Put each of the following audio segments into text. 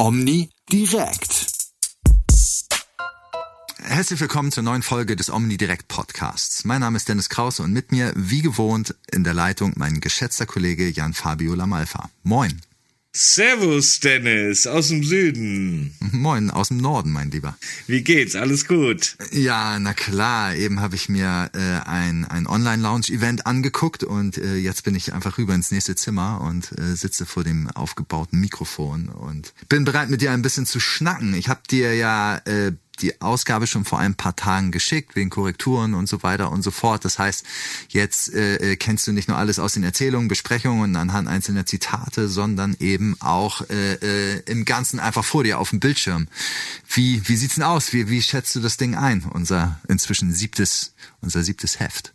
Omni direkt. Herzlich willkommen zur neuen Folge des Omni Direct Podcasts. Mein Name ist Dennis Krause und mit mir, wie gewohnt, in der Leitung mein geschätzter Kollege Jan Fabio Lamalfa. Moin. Servus, Dennis, aus dem Süden. Moin, aus dem Norden, mein Lieber. Wie geht's? Alles gut? Ja, na klar. Eben habe ich mir äh, ein, ein Online-Lounge-Event angeguckt und äh, jetzt bin ich einfach rüber ins nächste Zimmer und äh, sitze vor dem aufgebauten Mikrofon und bin bereit, mit dir ein bisschen zu schnacken. Ich habe dir ja äh, die Ausgabe schon vor ein paar Tagen geschickt, wegen Korrekturen und so weiter und so fort. Das heißt, jetzt äh, äh, kennst du nicht nur alles aus den Erzählungen, Besprechungen anhand einzelner Zitate, sondern eben auch äh, äh, im Ganzen einfach vor dir auf dem Bildschirm. Wie, wie sieht's denn aus? Wie, wie schätzt du das Ding ein? Unser inzwischen siebtes, unser siebtes Heft.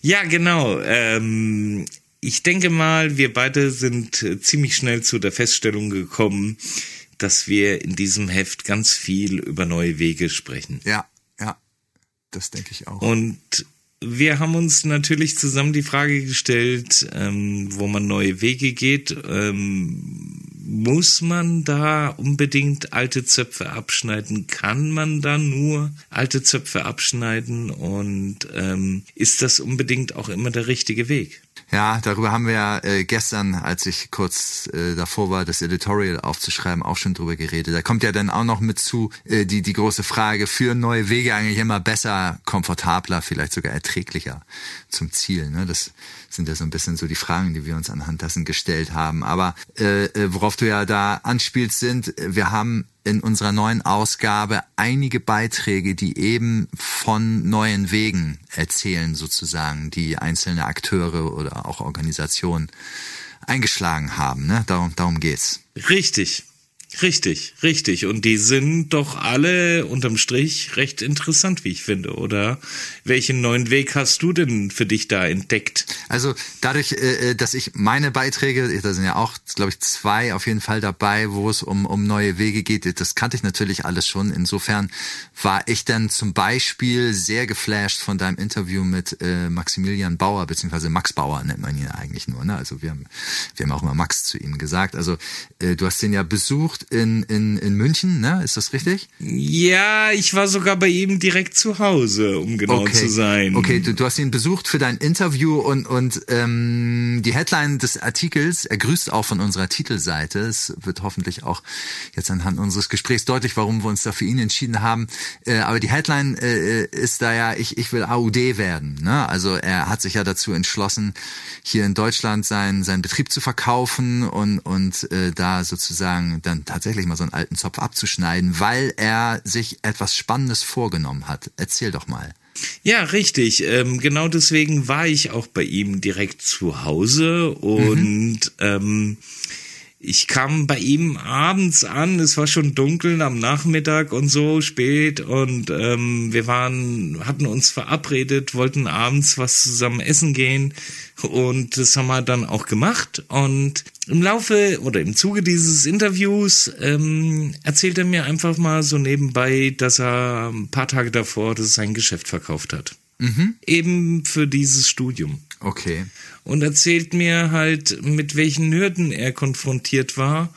Ja, genau. Ähm, ich denke mal, wir beide sind äh, ziemlich schnell zu der Feststellung gekommen, dass wir in diesem Heft ganz viel über neue Wege sprechen. Ja, ja, das denke ich auch. Und wir haben uns natürlich zusammen die Frage gestellt, ähm, wo man neue Wege geht. Ähm, muss man da unbedingt alte Zöpfe abschneiden? Kann man da nur alte Zöpfe abschneiden? Und ähm, ist das unbedingt auch immer der richtige Weg? Ja, darüber haben wir ja äh, gestern, als ich kurz äh, davor war, das Editorial aufzuschreiben, auch schon drüber geredet. Da kommt ja dann auch noch mit zu äh, die die große Frage: Führen neue Wege eigentlich immer besser, komfortabler, vielleicht sogar erträglicher zum Ziel? Ne? Das sind ja so ein bisschen so die Fragen, die wir uns anhand dessen gestellt haben. Aber äh, äh worauf du ja da anspielst, sind, wir haben in unserer neuen Ausgabe einige Beiträge, die eben von neuen Wegen erzählen, sozusagen, die einzelne Akteure oder auch Organisationen eingeschlagen haben. Ne? Darum, darum geht's. Richtig. Richtig, richtig. Und die sind doch alle unterm Strich recht interessant, wie ich finde, oder? Welchen neuen Weg hast du denn für dich da entdeckt? Also dadurch, äh, äh, dass ich meine Beiträge, da sind ja auch, glaube ich, zwei auf jeden Fall dabei, wo es um, um neue Wege geht, das kannte ich natürlich alles schon. Insofern war ich dann zum Beispiel sehr geflasht von deinem Interview mit äh, Maximilian Bauer, beziehungsweise Max Bauer nennt man ihn eigentlich nur. Ne? Also wir haben, wir haben auch immer Max zu ihm gesagt. Also du hast den ja besucht besucht in, in, in München, ne? Ist das richtig? Ja, ich war sogar bei ihm direkt zu Hause, um genau okay. zu sein. Okay, du, du hast ihn besucht für dein Interview und, und ähm, die Headline des Artikels, er grüßt auch von unserer Titelseite. Es wird hoffentlich auch jetzt anhand unseres Gesprächs deutlich, warum wir uns da für ihn entschieden haben. Äh, aber die Headline äh, ist da ja, ich, ich will AUD werden. Ne? Also er hat sich ja dazu entschlossen, hier in Deutschland seinen, seinen Betrieb zu verkaufen und, und äh, da sozusagen dann tatsächlich mal so einen alten Zopf abzuschneiden, weil er sich etwas Spannendes vorgenommen hat. Erzähl doch mal. Ja, richtig. Ähm, genau deswegen war ich auch bei ihm direkt zu Hause und mhm. ähm, ich kam bei ihm abends an, es war schon dunkel am Nachmittag und so spät und ähm, wir waren, hatten uns verabredet, wollten abends was zusammen essen gehen und das haben wir dann auch gemacht und im Laufe oder im Zuge dieses Interviews ähm, erzählt er mir einfach mal so nebenbei, dass er ein paar Tage davor das sein Geschäft verkauft hat. Mhm. Eben für dieses Studium. Okay. Und erzählt mir halt, mit welchen Hürden er konfrontiert war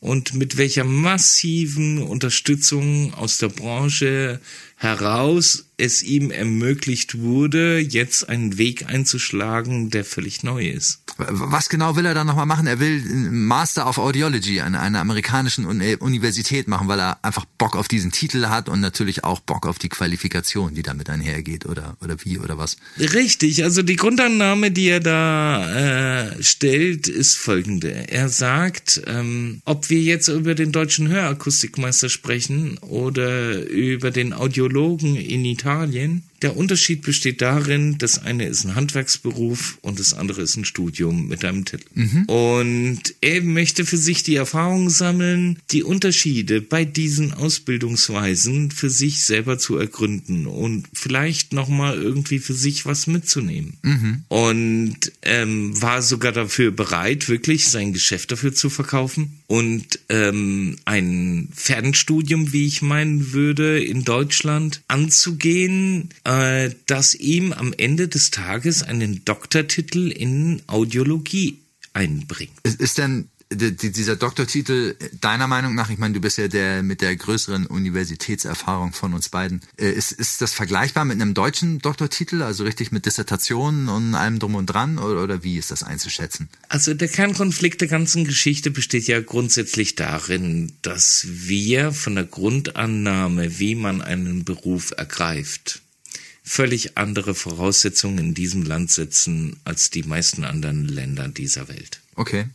und mit welcher massiven Unterstützung aus der Branche heraus es ihm ermöglicht wurde, jetzt einen Weg einzuschlagen, der völlig neu ist. Was genau will er dann nochmal machen? Er will einen Master of Audiology an einer amerikanischen Universität machen, weil er einfach Bock auf diesen Titel hat und natürlich auch Bock auf die Qualifikation, die damit einhergeht oder, oder wie oder was. Richtig, also die Grundannahme, die er da äh, stellt, ist folgende. Er sagt, ähm, ob wir jetzt über den deutschen Hörakustikmeister sprechen oder über den Audiologen in Italien, Italien. Der Unterschied besteht darin, das eine ist ein Handwerksberuf und das andere ist ein Studium mit einem Titel. Mhm. Und er möchte für sich die Erfahrung sammeln, die Unterschiede bei diesen Ausbildungsweisen für sich selber zu ergründen und vielleicht nochmal irgendwie für sich was mitzunehmen. Mhm. Und ähm, war sogar dafür bereit, wirklich sein Geschäft dafür zu verkaufen und ähm, ein Fernstudium, wie ich meinen würde, in Deutschland anzugehen äh, das ihm am Ende des Tages einen Doktortitel in Audiologie einbringt. Ist, denn dieser Doktortitel, deiner Meinung nach, ich meine, du bist ja der mit der größeren Universitätserfahrung von uns beiden, äh, ist, ist das vergleichbar mit einem deutschen Doktortitel, also richtig mit Dissertationen und allem drum und dran, oder, oder wie ist das einzuschätzen? Also der Kernkonflikt der ganzen Geschichte besteht ja grundsätzlich darin, dass wir von der Grundannahme, wie man einen Beruf ergreift, völlig andere Voraussetzungen in diesem Land setzen als die meisten anderen Länder dieser Welt. Okay.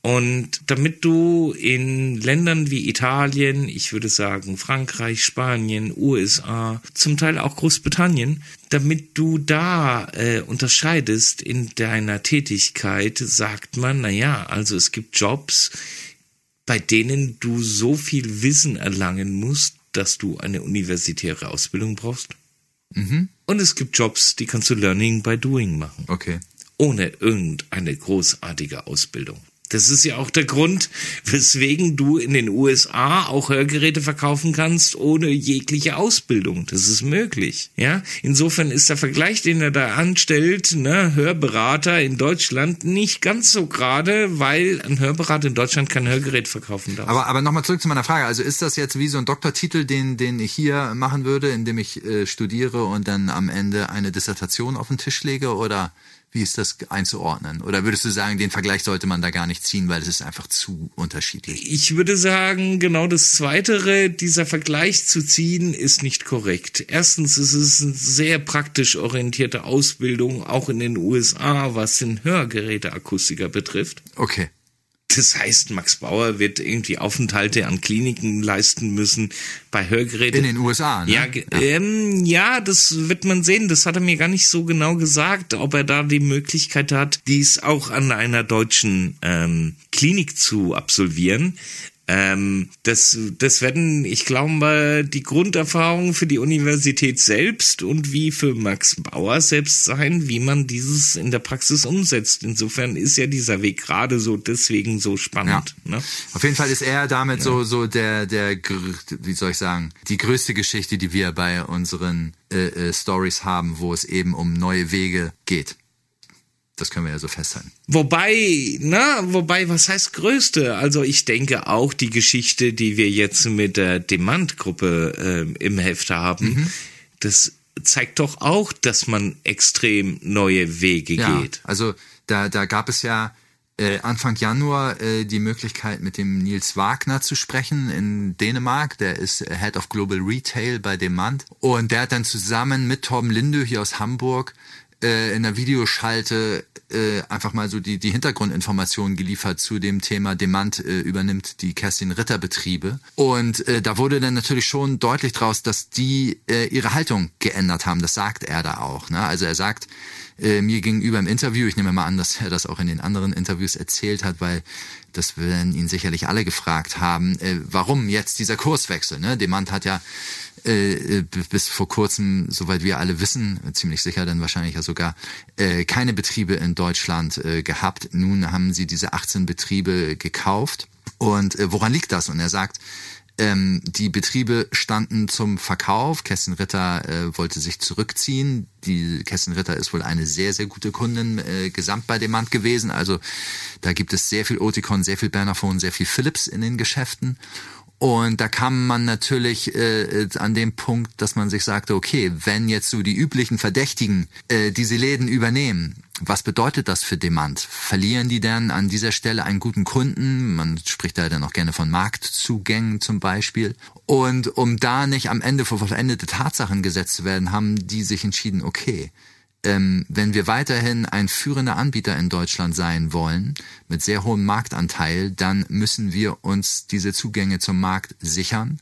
Und damit du in Ländern wie Italien, ich würde sagen Frankreich, Spanien, USA, zum Teil auch Großbritannien, damit du da äh, unterscheidest in deiner Tätigkeit, sagt man, na ja, also es gibt Jobs, bei denen du so viel Wissen erlangen musst, dass du eine universitäre Ausbildung brauchst. Mhm. Und es gibt Jobs, die kannst du Learning by Doing machen. Okay. Ohne irgendeine großartige Ausbildung. Das ist ja auch der Grund, weswegen du in den USA auch Hörgeräte verkaufen kannst ohne jegliche Ausbildung. Das ist möglich, ja. Insofern ist der Vergleich, den er da anstellt, ne, Hörberater in Deutschland nicht ganz so gerade, weil ein Hörberater in Deutschland kein Hörgerät verkaufen darf. Aber, aber nochmal zurück zu meiner Frage. Also ist das jetzt wie so ein Doktortitel, den, den ich hier machen würde, indem ich äh, studiere und dann am Ende eine Dissertation auf den Tisch lege oder? Wie ist das einzuordnen? Oder würdest du sagen, den Vergleich sollte man da gar nicht ziehen, weil es ist einfach zu unterschiedlich? Ich würde sagen, genau das Zweitere, dieser Vergleich zu ziehen, ist nicht korrekt. Erstens ist es eine sehr praktisch orientierte Ausbildung, auch in den USA, was den Hörgeräteakustiker betrifft. Okay. Das heißt, Max Bauer wird irgendwie Aufenthalte an Kliniken leisten müssen bei Hörgeräten. In den USA, ne? Ja, ja. Ähm, ja, das wird man sehen. Das hat er mir gar nicht so genau gesagt, ob er da die Möglichkeit hat, dies auch an einer deutschen ähm, Klinik zu absolvieren. Ähm, das, das werden, ich glaube, die Grunderfahrungen für die Universität selbst und wie für Max Bauer selbst sein, wie man dieses in der Praxis umsetzt. Insofern ist ja dieser Weg gerade so deswegen so spannend. Ja. Ne? Auf jeden Fall ist er damit ja. so, so der, der, wie soll ich sagen, die größte Geschichte, die wir bei unseren äh, äh, Stories haben, wo es eben um neue Wege geht. Das können wir ja so festhalten. Wobei, na, wobei, was heißt größte? Also ich denke auch die Geschichte, die wir jetzt mit der Demand-Gruppe äh, im Heft haben, mhm. das zeigt doch auch, dass man extrem neue Wege ja, geht. Also da, da gab es ja äh, Anfang Januar äh, die Möglichkeit, mit dem Nils Wagner zu sprechen in Dänemark. Der ist Head of Global Retail bei Demand. Und der hat dann zusammen mit Torben Linde hier aus Hamburg äh, in der Videoschalte äh, einfach mal so die, die Hintergrundinformationen geliefert zu dem Thema Demand äh, übernimmt die Kerstin Ritter Betriebe. Und äh, da wurde dann natürlich schon deutlich draus, dass die äh, ihre Haltung geändert haben. Das sagt er da auch. Ne? Also er sagt, äh, mir gegenüber im Interview, ich nehme mal an, dass er das auch in den anderen Interviews erzählt hat, weil das werden ihn sicherlich alle gefragt haben, äh, warum jetzt dieser Kurswechsel? Ne? Demand hat ja äh, bis vor kurzem, soweit wir alle wissen, ziemlich sicher dann wahrscheinlich ja sogar, äh, keine Betriebe in Deutschland äh, gehabt. Nun haben sie diese 18 Betriebe gekauft. Und äh, woran liegt das? Und er sagt, ähm, die Betriebe standen zum Verkauf. Kerstin Ritter äh, wollte sich zurückziehen. Die Kerstin Ritter ist wohl eine sehr, sehr gute Kundin äh, gesamt bei dem Mann gewesen. Also da gibt es sehr viel Oticon, sehr viel Bernaphone, sehr viel Philips in den Geschäften. Und da kam man natürlich äh, an dem Punkt, dass man sich sagte, okay, wenn jetzt so die üblichen Verdächtigen äh, diese Läden übernehmen, was bedeutet das für Demand? Verlieren die denn an dieser Stelle einen guten Kunden? Man spricht da dann auch gerne von Marktzugängen zum Beispiel. Und um da nicht am Ende vor vollendete Tatsachen gesetzt zu werden, haben die sich entschieden, okay, ähm, wenn wir weiterhin ein führender Anbieter in Deutschland sein wollen, mit sehr hohem Marktanteil, dann müssen wir uns diese Zugänge zum Markt sichern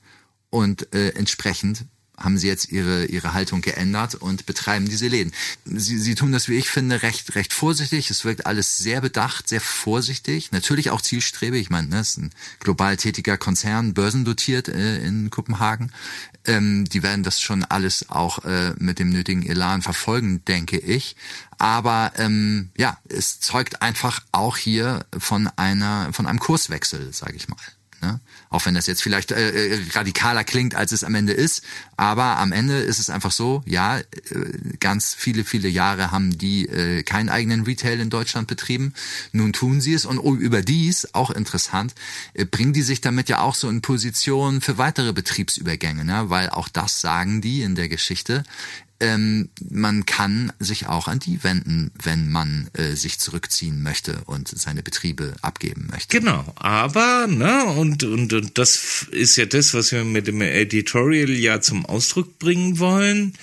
und äh, entsprechend haben sie jetzt ihre, ihre Haltung geändert und betreiben diese Läden. Sie, sie tun das, wie ich finde, recht, recht vorsichtig. Es wirkt alles sehr bedacht, sehr vorsichtig. Natürlich auch zielstrebig. Ich meine, das ne, ist ein global tätiger Konzern, börsendotiert äh, in Kopenhagen. Ähm, die werden das schon alles auch äh, mit dem nötigen Elan verfolgen, denke ich. Aber ähm, ja, es zeugt einfach auch hier von einer, von einem Kurswechsel, sage ich mal. Ne? Auch wenn das jetzt vielleicht äh, äh, radikaler klingt, als es am Ende ist. Aber am Ende ist es einfach so, ja, äh, ganz viele, viele Jahre haben die äh, keinen eigenen Retail in Deutschland betrieben. Nun tun sie es und überdies, auch interessant, äh, bringen die sich damit ja auch so in Position für weitere Betriebsübergänge, ne? weil auch das sagen die in der Geschichte ähm, man kann sich auch an die wenden, wenn man äh, sich zurückziehen möchte und seine Betriebe abgeben möchte. Genau, aber, ne, und, und, und das ist ja das, was wir mit dem Editorial ja zum Ausdruck bringen wollen.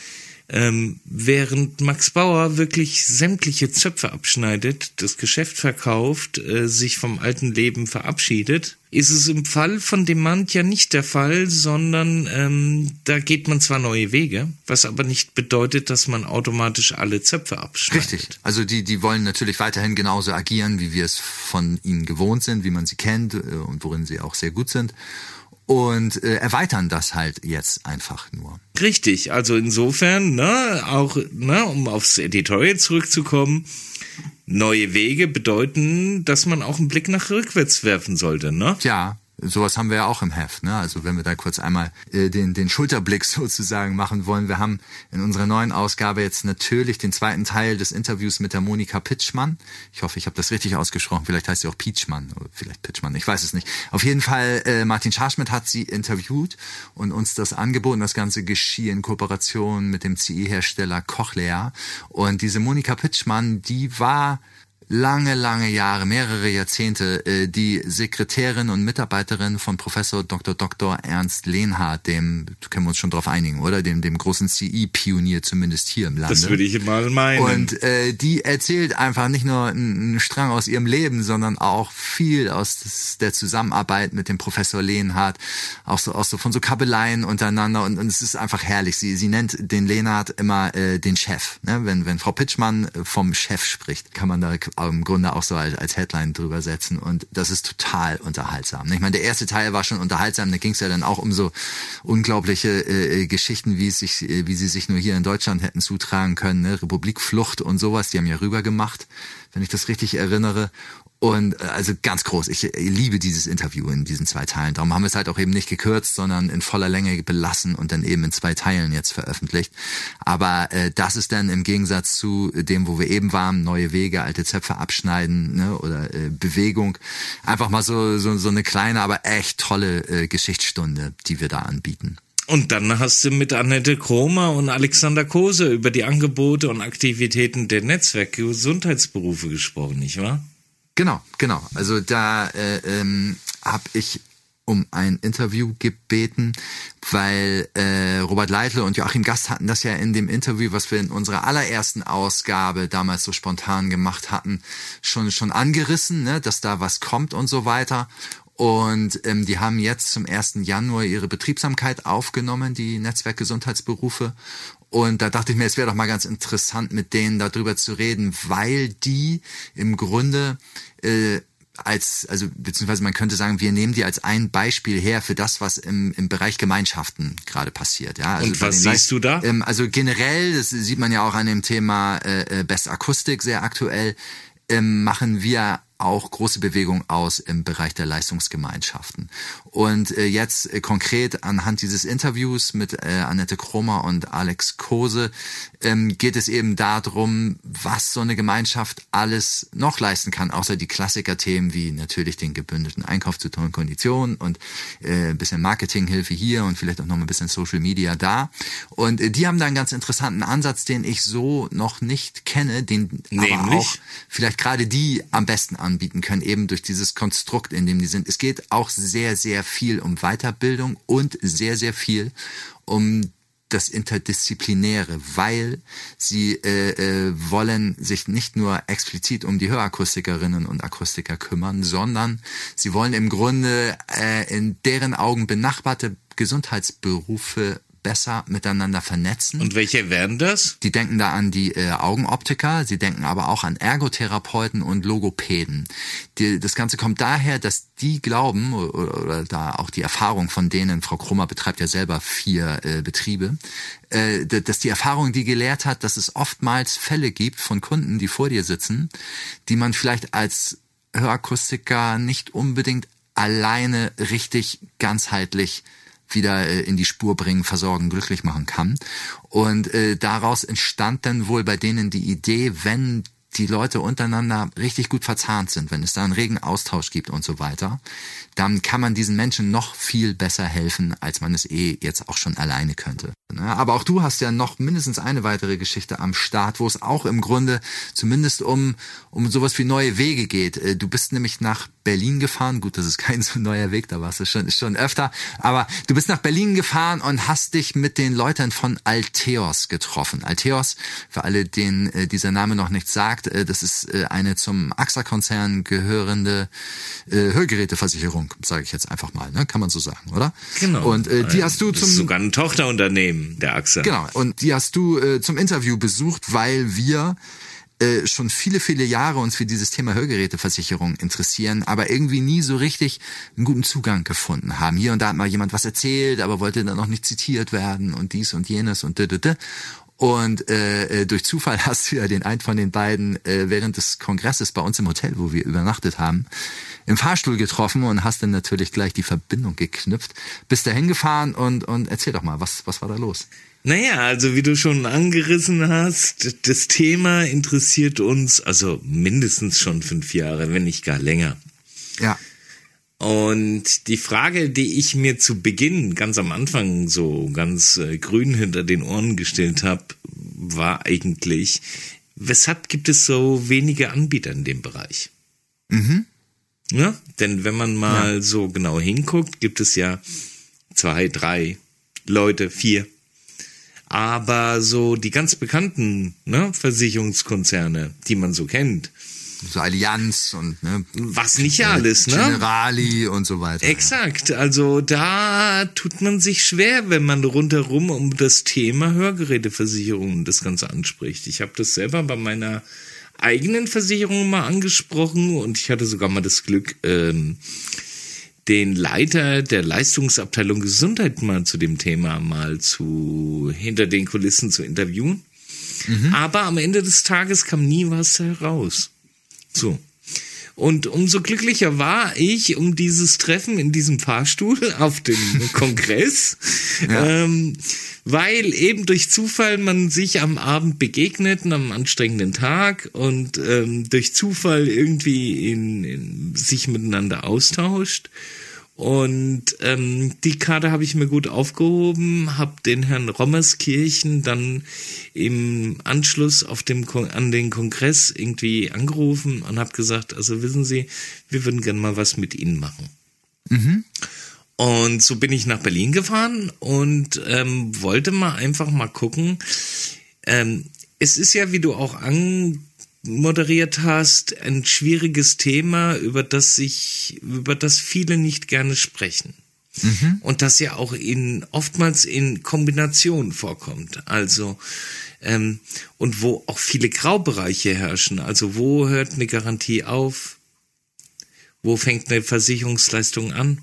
Ähm, während Max Bauer wirklich sämtliche Zöpfe abschneidet, das Geschäft verkauft, äh, sich vom alten Leben verabschiedet, ist es im Fall von Demand ja nicht der Fall, sondern ähm, da geht man zwar neue Wege, was aber nicht bedeutet, dass man automatisch alle Zöpfe abschneidet. Richtig. Also die, die wollen natürlich weiterhin genauso agieren, wie wir es von ihnen gewohnt sind, wie man sie kennt äh, und worin sie auch sehr gut sind und äh, erweitern das halt jetzt einfach nur. Richtig, also insofern, ne, auch, ne, um aufs Editorial zurückzukommen, neue Wege bedeuten, dass man auch einen Blick nach rückwärts werfen sollte, ne? Ja, sowas haben wir ja auch im Heft. Ne? Also wenn wir da kurz einmal äh, den, den Schulterblick sozusagen machen wollen. Wir haben in unserer neuen Ausgabe jetzt natürlich den zweiten Teil des Interviews mit der Monika Pitschmann. Ich hoffe, ich habe das richtig ausgesprochen. Vielleicht heißt sie auch Peachmann oder vielleicht Pitschmann. Ich weiß es nicht. Auf jeden Fall, äh, Martin Scharschmidt hat sie interviewt und uns das angeboten. Das Ganze geschieht in Kooperation mit dem CE-Hersteller Cochlea. Und diese Monika Pitschmann, die war lange, lange Jahre, mehrere Jahrzehnte, äh, die Sekretärin und Mitarbeiterin von Professor Dr. Dr. Ernst Lehnhardt, dem, können wir uns schon drauf einigen, oder? Dem, dem großen CI-Pionier, zumindest hier im Lande. Das würde ich mal meinen. Und äh, die erzählt einfach nicht nur einen Strang aus ihrem Leben, sondern auch viel aus des, der Zusammenarbeit mit dem Professor Lehnhardt, auch so, auch so von so Kabeleien untereinander und, und es ist einfach herrlich. Sie, sie nennt den Lehnhardt immer äh, den Chef. Ne? Wenn, wenn Frau Pitschmann vom Chef spricht, kann man da im Grunde auch so als, als Headline drüber setzen. Und das ist total unterhaltsam. Ich meine, der erste Teil war schon unterhaltsam, da ging es ja dann auch um so unglaubliche äh, äh, Geschichten, wie sich, äh, wie sie sich nur hier in Deutschland hätten zutragen können, ne? Republikflucht und sowas, die haben ja rüber gemacht, wenn ich das richtig erinnere. Und äh, also ganz groß. Ich liebe dieses Interview in diesen zwei Teilen. Darum haben wir es halt auch eben nicht gekürzt, sondern in voller Länge belassen und dann eben in zwei Teilen jetzt veröffentlicht. Aber äh, das ist dann im Gegensatz zu dem, wo wir eben waren, neue Wege, alte Zöpfe abschneiden ne, oder äh, Bewegung. Einfach mal so, so, so eine kleine, aber echt tolle äh, Geschichtsstunde, die wir da anbieten. Und dann hast du mit Annette Kromer und Alexander Kose über die Angebote und Aktivitäten der Netzwerkgesundheitsberufe gesprochen, nicht wahr? Genau, genau. Also da äh, ähm, habe ich um ein Interview gebeten, weil äh, Robert Leitl und Joachim Gast hatten das ja in dem Interview, was wir in unserer allerersten Ausgabe damals so spontan gemacht hatten, schon schon angerissen, ne, dass da was kommt und so weiter. Und ähm, die haben jetzt zum 1. Januar ihre Betriebsamkeit aufgenommen, die Netzwerkgesundheitsberufe. Und da dachte ich mir, es wäre doch mal ganz interessant, mit denen darüber zu reden, weil die im Grunde äh, als, also beziehungsweise man könnte sagen, wir nehmen die als ein Beispiel her für das, was im, im Bereich Gemeinschaften gerade passiert. Ja, also Und was siehst du da? Ähm, also generell, das sieht man ja auch an dem Thema äh, äh Best Akustik sehr aktuell, ähm, machen wir auch große Bewegung aus im Bereich der Leistungsgemeinschaften. Und äh, jetzt äh, konkret anhand dieses Interviews mit äh, Annette Kromer und Alex Kose ähm, geht es eben darum, was so eine Gemeinschaft alles noch leisten kann, außer die Klassiker-Themen wie natürlich den gebündelten Einkauf zu tollen Konditionen und ein bisschen Marketinghilfe hier und vielleicht auch noch ein bisschen Social Media da. Und die haben da einen ganz interessanten Ansatz, den ich so noch nicht kenne, den Nämlich? aber auch vielleicht gerade die am besten anbieten können, eben durch dieses Konstrukt, in dem die sind. Es geht auch sehr, sehr viel um Weiterbildung und sehr, sehr viel um das Interdisziplinäre, weil sie äh, äh, wollen sich nicht nur explizit um die Hörakustikerinnen und Akustiker kümmern, sondern sie wollen im Grunde äh, in deren Augen benachbarte Gesundheitsberufe besser miteinander vernetzen. Und welche wären das? Die denken da an die äh, Augenoptiker, sie denken aber auch an Ergotherapeuten und Logopäden. Die, das Ganze kommt daher, dass die glauben, oder, oder da auch die Erfahrung von denen, Frau Krummer betreibt ja selber vier äh, Betriebe, äh, dass die Erfahrung die gelehrt hat, dass es oftmals Fälle gibt von Kunden, die vor dir sitzen, die man vielleicht als Hörakustiker nicht unbedingt alleine richtig ganzheitlich wieder äh, in die Spur bringen, versorgen, glücklich machen kann. Und äh, daraus entstand dann wohl bei denen die Idee, wenn die Leute untereinander richtig gut verzahnt sind, wenn es da einen regen Austausch gibt und so weiter, dann kann man diesen Menschen noch viel besser helfen, als man es eh jetzt auch schon alleine könnte. Ne? Aber auch du hast ja noch mindestens eine weitere Geschichte am Start, wo es auch im Grunde zumindest um, um sowas wie neue Wege geht. Äh, du bist nämlich nach Berlin gefahren. Gut, das ist kein so neuer Weg, da warst du schon, schon öfter. Aber du bist nach Berlin gefahren und hast dich mit den Leuten von Alteos getroffen. Alteos, für alle, denen äh, dieser Name noch nichts sagt, äh, das ist eine zum AXA-Konzern gehörende Hörgeräteversicherung, sage ich jetzt einfach mal, ne? kann man so sagen, oder? Genau. Und die hast du das zum ist sogar ein Tochterunternehmen der AXA. Genau. Und die hast du äh, zum Interview besucht, weil wir äh, schon viele, viele Jahre uns für dieses Thema Hörgeräteversicherung interessieren, aber irgendwie nie so richtig einen guten Zugang gefunden haben. Hier und da hat mal jemand was erzählt, aber wollte dann noch nicht zitiert werden und dies und jenes und d. Und äh, äh, durch Zufall hast du ja den einen von den beiden äh, während des Kongresses bei uns im Hotel, wo wir übernachtet haben, im Fahrstuhl getroffen und hast dann natürlich gleich die Verbindung geknüpft. Bist da hingefahren und, und erzähl doch mal, was, was war da los? Naja, also wie du schon angerissen hast, das Thema interessiert uns also mindestens schon fünf Jahre, wenn nicht gar länger. Ja. Und die Frage, die ich mir zu Beginn, ganz am Anfang, so ganz äh, grün hinter den Ohren gestellt habe, war eigentlich, weshalb gibt es so wenige Anbieter in dem Bereich? Mhm. Ja, denn wenn man mal ja. so genau hinguckt, gibt es ja zwei, drei Leute, vier. Aber so die ganz bekannten ne, Versicherungskonzerne, die man so kennt, so Allianz und ne, was nicht alles, ne? Generali und so weiter. Exakt. Also da tut man sich schwer, wenn man rundherum um das Thema Hörgeräteversicherung das Ganze anspricht. Ich habe das selber bei meiner eigenen Versicherung mal angesprochen und ich hatte sogar mal das Glück, ähm, den Leiter der Leistungsabteilung Gesundheit mal zu dem Thema mal zu hinter den Kulissen zu interviewen. Mhm. Aber am Ende des Tages kam nie was heraus. So. Und umso glücklicher war ich um dieses Treffen in diesem Fahrstuhl auf dem Kongress, ja. ähm, weil eben durch Zufall man sich am Abend begegnet, am anstrengenden Tag und ähm, durch Zufall irgendwie in, in sich miteinander austauscht. Und ähm, die Karte habe ich mir gut aufgehoben, habe den Herrn Rommerskirchen dann im Anschluss auf dem an den Kongress irgendwie angerufen und habe gesagt, also wissen Sie, wir würden gerne mal was mit Ihnen machen. Mhm. Und so bin ich nach Berlin gefahren und ähm, wollte mal einfach mal gucken. Ähm, es ist ja, wie du auch an moderiert hast, ein schwieriges Thema, über das sich, über das viele nicht gerne sprechen. Mhm. Und das ja auch in oftmals in Kombination vorkommt. Also ähm, und wo auch viele Graubereiche herrschen. Also wo hört eine Garantie auf? Wo fängt eine Versicherungsleistung an?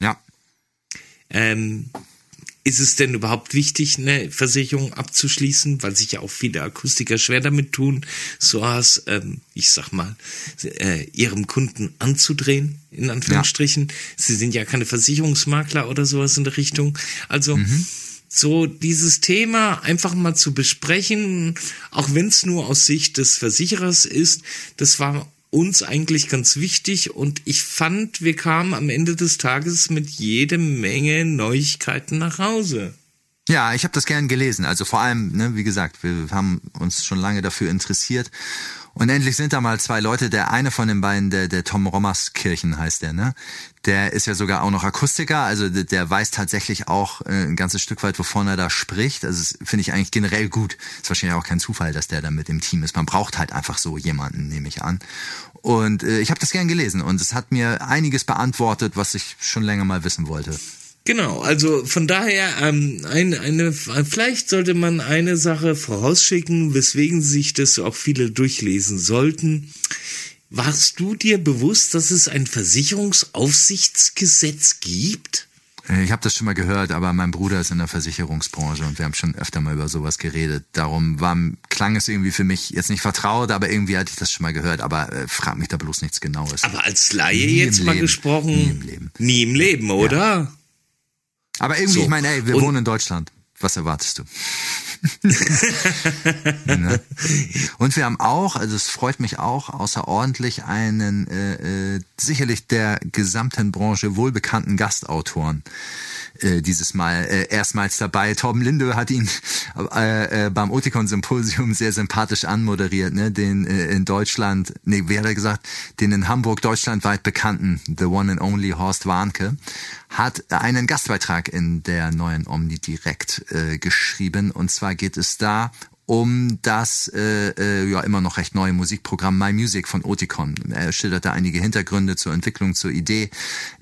Ja. Ähm, ist es denn überhaupt wichtig, eine Versicherung abzuschließen, weil sich ja auch viele Akustiker schwer damit tun, so was, ähm, ich sag mal, äh, ihrem Kunden anzudrehen, in Anführungsstrichen. Ja. Sie sind ja keine Versicherungsmakler oder sowas in der Richtung. Also mhm. so dieses Thema einfach mal zu besprechen, auch wenn es nur aus Sicht des Versicherers ist, das war uns eigentlich ganz wichtig und ich fand, wir kamen am Ende des Tages mit jede Menge Neuigkeiten nach Hause. Ja, ich habe das gern gelesen. Also vor allem, ne, wie gesagt, wir haben uns schon lange dafür interessiert und endlich sind da mal zwei Leute. Der eine von den beiden, der, der Tom Rommerskirchen heißt der, ne? Der ist ja sogar auch noch Akustiker. Also der, der weiß tatsächlich auch äh, ein ganzes Stück weit, wovon er da spricht. Also das finde ich eigentlich generell gut. Ist wahrscheinlich auch kein Zufall, dass der da mit im Team ist. Man braucht halt einfach so jemanden, nehme ich an. Und äh, ich habe das gern gelesen und es hat mir einiges beantwortet, was ich schon länger mal wissen wollte. Genau, also von daher, ähm, eine, eine, vielleicht sollte man eine Sache vorausschicken, weswegen sich das auch viele durchlesen sollten. Warst du dir bewusst, dass es ein Versicherungsaufsichtsgesetz gibt? Äh, ich habe das schon mal gehört, aber mein Bruder ist in der Versicherungsbranche und wir haben schon öfter mal über sowas geredet. Darum war, klang es irgendwie für mich jetzt nicht vertraut, aber irgendwie hatte ich das schon mal gehört. Aber äh, frag mich da bloß nichts Genaues. Aber als Laie nie jetzt mal Leben. gesprochen, nie im Leben, nie im Leben oder? Ja. Aber irgendwie, so. ich meine, ey, wir und wohnen in Deutschland. Was erwartest du? ne? Und wir haben auch, also es freut mich auch außerordentlich, einen äh, äh, sicherlich der gesamten Branche wohlbekannten Gastautoren äh, dieses Mal äh, erstmals dabei. Torben Linde hat ihn äh, äh, beim Oticon-Symposium sehr sympathisch anmoderiert, ne? den äh, in Deutschland, nee, wie hat er gesagt, den in Hamburg deutschlandweit bekannten The One and Only Horst Warnke hat einen Gastbeitrag in der neuen Omni direkt äh, geschrieben. Und zwar geht es da um das äh, äh, ja immer noch recht neue Musikprogramm My Music von Oticon. Er schilderte einige Hintergründe zur Entwicklung, zur Idee.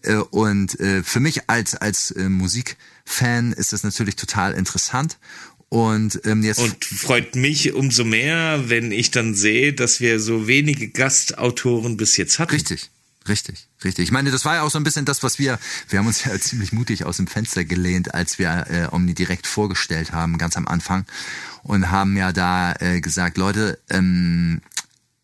Äh, und äh, für mich als als äh, Musikfan ist das natürlich total interessant. Und ähm, jetzt und freut mich umso mehr, wenn ich dann sehe, dass wir so wenige Gastautoren bis jetzt hatten. Richtig. Richtig, richtig. Ich meine, das war ja auch so ein bisschen das, was wir, wir haben uns ja ziemlich mutig aus dem Fenster gelehnt, als wir äh, Omni direkt vorgestellt haben, ganz am Anfang und haben ja da äh, gesagt, Leute, ähm,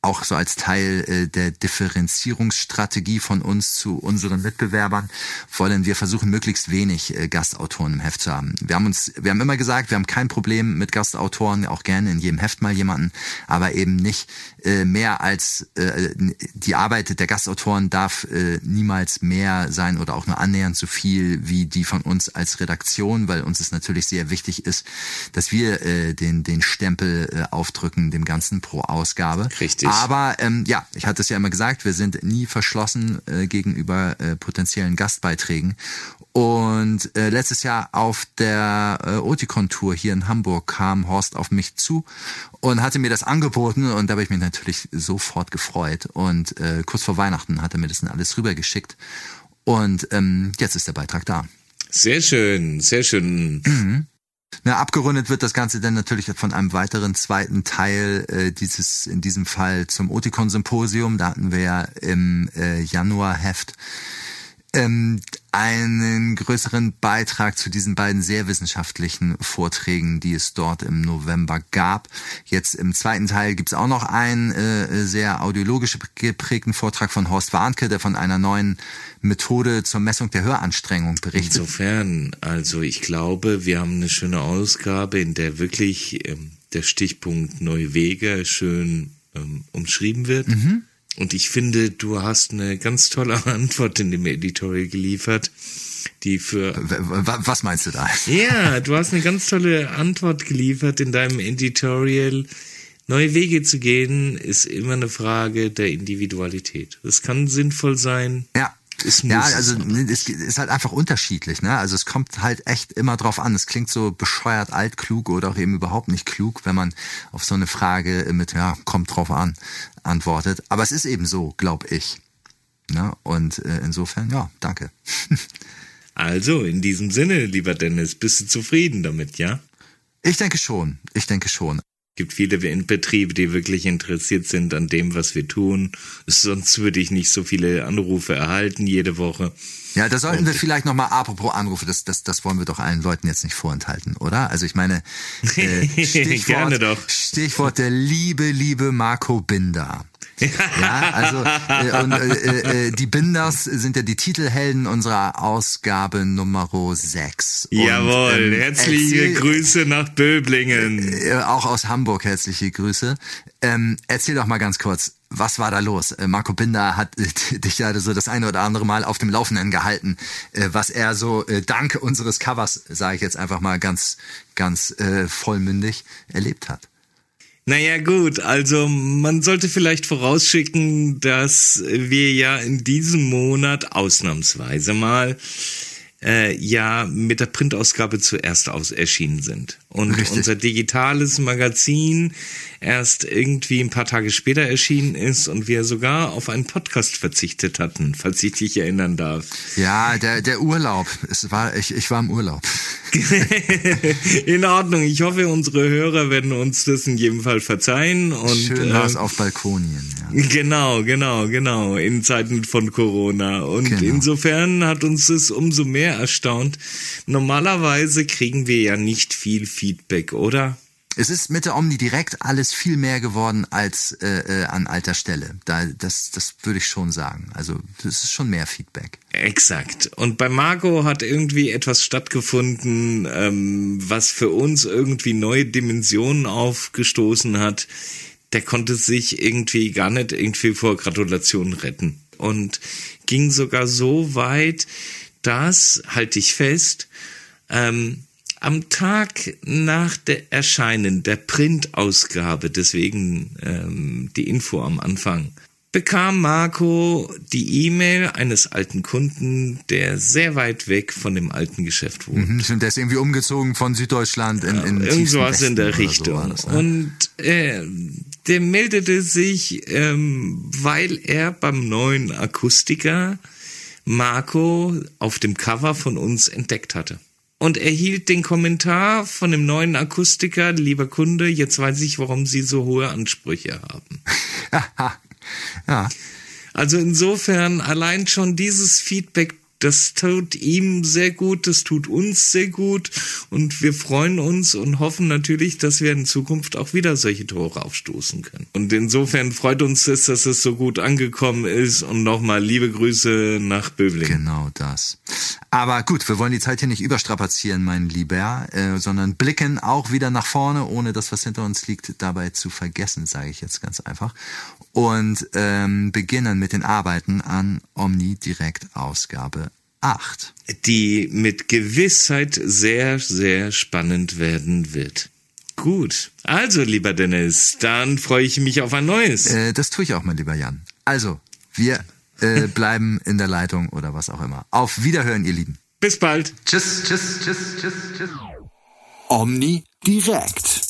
auch so als Teil äh, der Differenzierungsstrategie von uns zu unseren Mitbewerbern wollen wir versuchen, möglichst wenig äh, Gastautoren im Heft zu haben. Wir haben uns, wir haben immer gesagt, wir haben kein Problem mit Gastautoren, auch gerne in jedem Heft mal jemanden, aber eben nicht äh, mehr als die Arbeit der Gastautoren darf niemals mehr sein oder auch nur annähernd so viel wie die von uns als Redaktion, weil uns es natürlich sehr wichtig ist, dass wir den den Stempel aufdrücken dem Ganzen pro Ausgabe. Richtig. Aber ähm, ja, ich hatte es ja immer gesagt, wir sind nie verschlossen äh, gegenüber äh, potenziellen Gastbeiträgen. Und äh, letztes Jahr auf der äh, Oticon-Tour hier in Hamburg kam Horst auf mich zu und hatte mir das angeboten und da habe ich mich natürlich sofort gefreut. Und äh, kurz vor Weihnachten hat er mir das dann alles rübergeschickt. Und ähm, jetzt ist der Beitrag da. Sehr schön, sehr schön. Mhm. Na, abgerundet wird das Ganze dann natürlich von einem weiteren zweiten Teil äh, dieses, in diesem Fall zum Oticon-Symposium. Da hatten wir ja im äh, Januar-Heft ähm, einen größeren Beitrag zu diesen beiden sehr wissenschaftlichen Vorträgen, die es dort im November gab. Jetzt im zweiten Teil gibt's auch noch einen äh, sehr audiologisch geprägten Vortrag von Horst Warnke, der von einer neuen Methode zur Messung der Höranstrengung berichtet. Insofern, also ich glaube, wir haben eine schöne Ausgabe, in der wirklich ähm, der Stichpunkt Neue Wege schön ähm, umschrieben wird. Mhm und ich finde, du hast eine ganz tolle Antwort in dem Editorial geliefert, die für. Was meinst du da? Ja, du hast eine ganz tolle Antwort geliefert in deinem Editorial. Neue Wege zu gehen ist immer eine Frage der Individualität. Es kann sinnvoll sein. Ja. Es ja, also es ist halt einfach unterschiedlich, ne? Also es kommt halt echt immer drauf an. Es klingt so bescheuert altklug oder auch eben überhaupt nicht klug, wenn man auf so eine Frage mit ja, kommt drauf an antwortet. Aber es ist eben so, glaube ich. Ne? Und äh, insofern, ja, danke. also, in diesem Sinne, lieber Dennis, bist du zufrieden damit, ja? Ich denke schon. Ich denke schon gibt viele Betriebe, die wirklich interessiert sind an dem, was wir tun. Sonst würde ich nicht so viele Anrufe erhalten jede Woche. Ja, da sollten wir vielleicht nochmal, apropos Anrufe, das, das, das wollen wir doch allen Leuten jetzt nicht vorenthalten, oder? Also ich meine, äh, Stichwort, Gerne doch. Stichwort der liebe, liebe Marco Binder. Ja, also äh, und, äh, äh, die Binders sind ja die Titelhelden unserer Ausgabe Nummer 6. Jawohl, ähm, herzliche erzähl, Grüße nach Böblingen. Äh, auch aus Hamburg herzliche Grüße. Ähm, erzähl doch mal ganz kurz, was war da los? Äh, Marco Binder hat äh, dich ja so das eine oder andere Mal auf dem Laufenden gehalten, äh, was er so äh, dank unseres Covers, sage ich jetzt einfach mal ganz, ganz äh, vollmündig, erlebt hat. Naja gut, also man sollte vielleicht vorausschicken, dass wir ja in diesem Monat ausnahmsweise mal äh, ja mit der Printausgabe zuerst aus erschienen sind. Und Richtig. unser digitales Magazin erst irgendwie ein paar Tage später erschienen ist und wir sogar auf einen Podcast verzichtet hatten, falls ich dich erinnern darf. Ja, der, der Urlaub. Es war, ich, ich war im Urlaub. in Ordnung. Ich hoffe, unsere Hörer werden uns das in jedem Fall verzeihen. Und, Schön äh, auf Balkonien. Genau, genau, genau, in Zeiten von Corona. Und Genau. insofern hat uns es umso mehr erstaunt. Normalerweise kriegen wir ja nicht viel Feedback, oder? Es ist mit der Omni direkt alles viel mehr geworden als äh, äh, an alter Stelle. Da, das, das würde ich schon sagen. Also das ist schon mehr Feedback. Exakt. Und bei Marco hat irgendwie etwas stattgefunden, ähm, was für uns irgendwie neue Dimensionen aufgestoßen hat. Der konnte sich irgendwie gar nicht irgendwie vor Gratulationen retten. Und ging sogar so weit, dass, halte ich fest, ähm, am Tag nach der Erscheinen der Printausgabe, deswegen ähm, die Info am Anfang, bekam Marco die E-Mail eines alten Kunden, der sehr weit weg von dem alten Geschäft wohnt. Mhm, stimmt, der ist irgendwie umgezogen von Süddeutschland in, in Irgend tiefsten sowas in der Richtung. So das, ne? Und äh, der meldete sich, ähm, weil er beim neuen Akustiker Marco auf dem Cover von uns entdeckt hatte. Und erhielt den Kommentar von dem neuen Akustiker, lieber Kunde, jetzt weiß ich, warum Sie so hohe Ansprüche haben. ja, Also insofern allein schon dieses Feedback, das tut ihm sehr gut, das tut uns sehr gut und wir freuen uns und hoffen natürlich, dass wir in Zukunft auch wieder solche Tore aufstoßen können. Und insofern freut uns es, dass es so gut angekommen ist und nochmal liebe Grüße nach Böbling. genau das. Aber gut, wir wollen die Zeit hier nicht überstrapazieren, mein Lieber, äh, sondern blicken auch wieder nach vorne, ohne das, was hinter uns liegt, dabei zu vergessen, sage ich jetzt ganz einfach. Und ähm, beginnen mit den Arbeiten an Omni Direkt Ausgabe 8. Die mit Gewissheit sehr, sehr spannend werden wird. Gut. Also, lieber Dennis, dann freue ich mich auf ein neues. Äh, das tue ich auch, mein lieber Jan. Also, wir äh, bleiben in der Leitung oder was auch immer. Auf Wiederhören, ihr Lieben. Bis bald. Tschüss, tschüss, tschüss, tschüss, tschüss. Omni direkt.